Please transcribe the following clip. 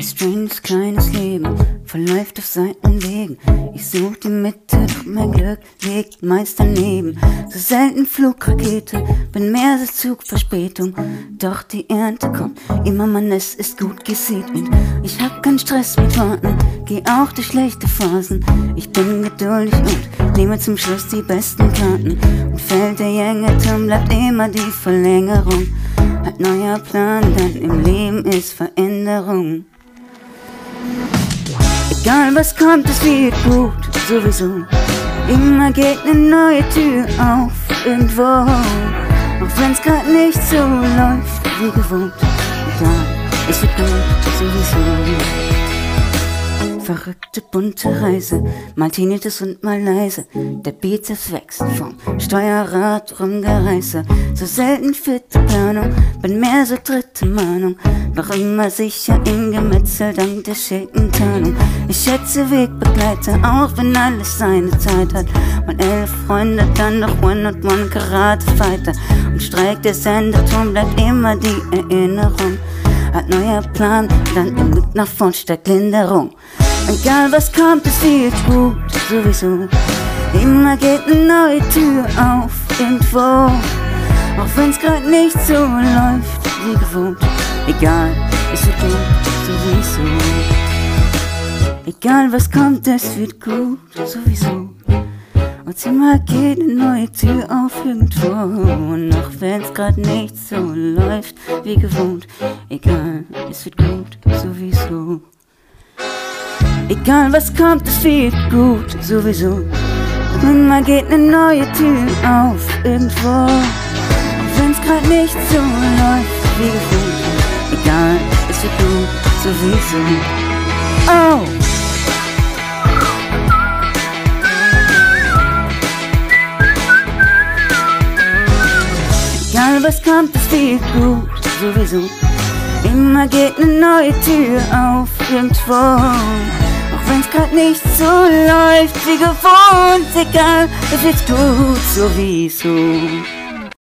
Ein stranges kleines Leben verläuft auf Seitenwegen. Ich such die Mitte, doch mein Glück liegt meist daneben. So selten Flugrakete, bin mehr als Zugverspätung. Doch die Ernte kommt, immer man es ist gut gesegnet. Ich hab keinen Stress mit Worten, geh auch durch schlechte Phasen. Ich bin geduldig und nehme zum Schluss die besten Karten. Und fällt der Jängerturm, bleibt immer die Verlängerung. Ein neuer Plan, denn im Leben ist Veränderung. Egal was kommt, es wird gut, sowieso. Immer geht eine neue Tür auf, irgendwo. Auch wenn's grad nicht so läuft wie gewohnt. Egal, es wird gut, sowieso. Verrückte bunte Reise, mal Tinnitus und mal leise. Der Bizeps wächst vom Steuerrad rumgereiße. So selten vierte Planung, bin mehr so dritte Mahnung. Noch immer sicher im Gemetzel dank der schicken Tarnung. Ich schätze Wegbegleiter, auch wenn alles seine Zeit hat. Mein elf Freunde, dann noch One und One Karate Fighter. Und Streik der Senderturm bleibt immer die Erinnerung. Hat neuer Plan, dann im Glück nach vorn statt Linderung. Egal was kommt, es wird gut, sowieso. Immer geht eine neue Tür auf, irgendwo. Auch wenn's grad nicht so läuft wie gewohnt. Egal, es wird gut, sowieso. Egal was kommt, es wird gut, sowieso. Und immer geht eine neue Tür auf irgendwo. Und auch wenn's grad nicht so läuft wie gewohnt. Egal, es wird gut, sowieso. Egal was kommt, es wird gut, sowieso. Und mal geht eine neue Tür auf, irgendwo. Auch wenn's grad nicht so läuft wie gewohnt. Egal, es wird gut, sowieso. Oh! Egal was kommt, es wird gut, sowieso. Immer geht eine neue Tür auf, irgendwo. Wenn's grad nicht so läuft wie gewohnt, egal, es wird gut sowieso.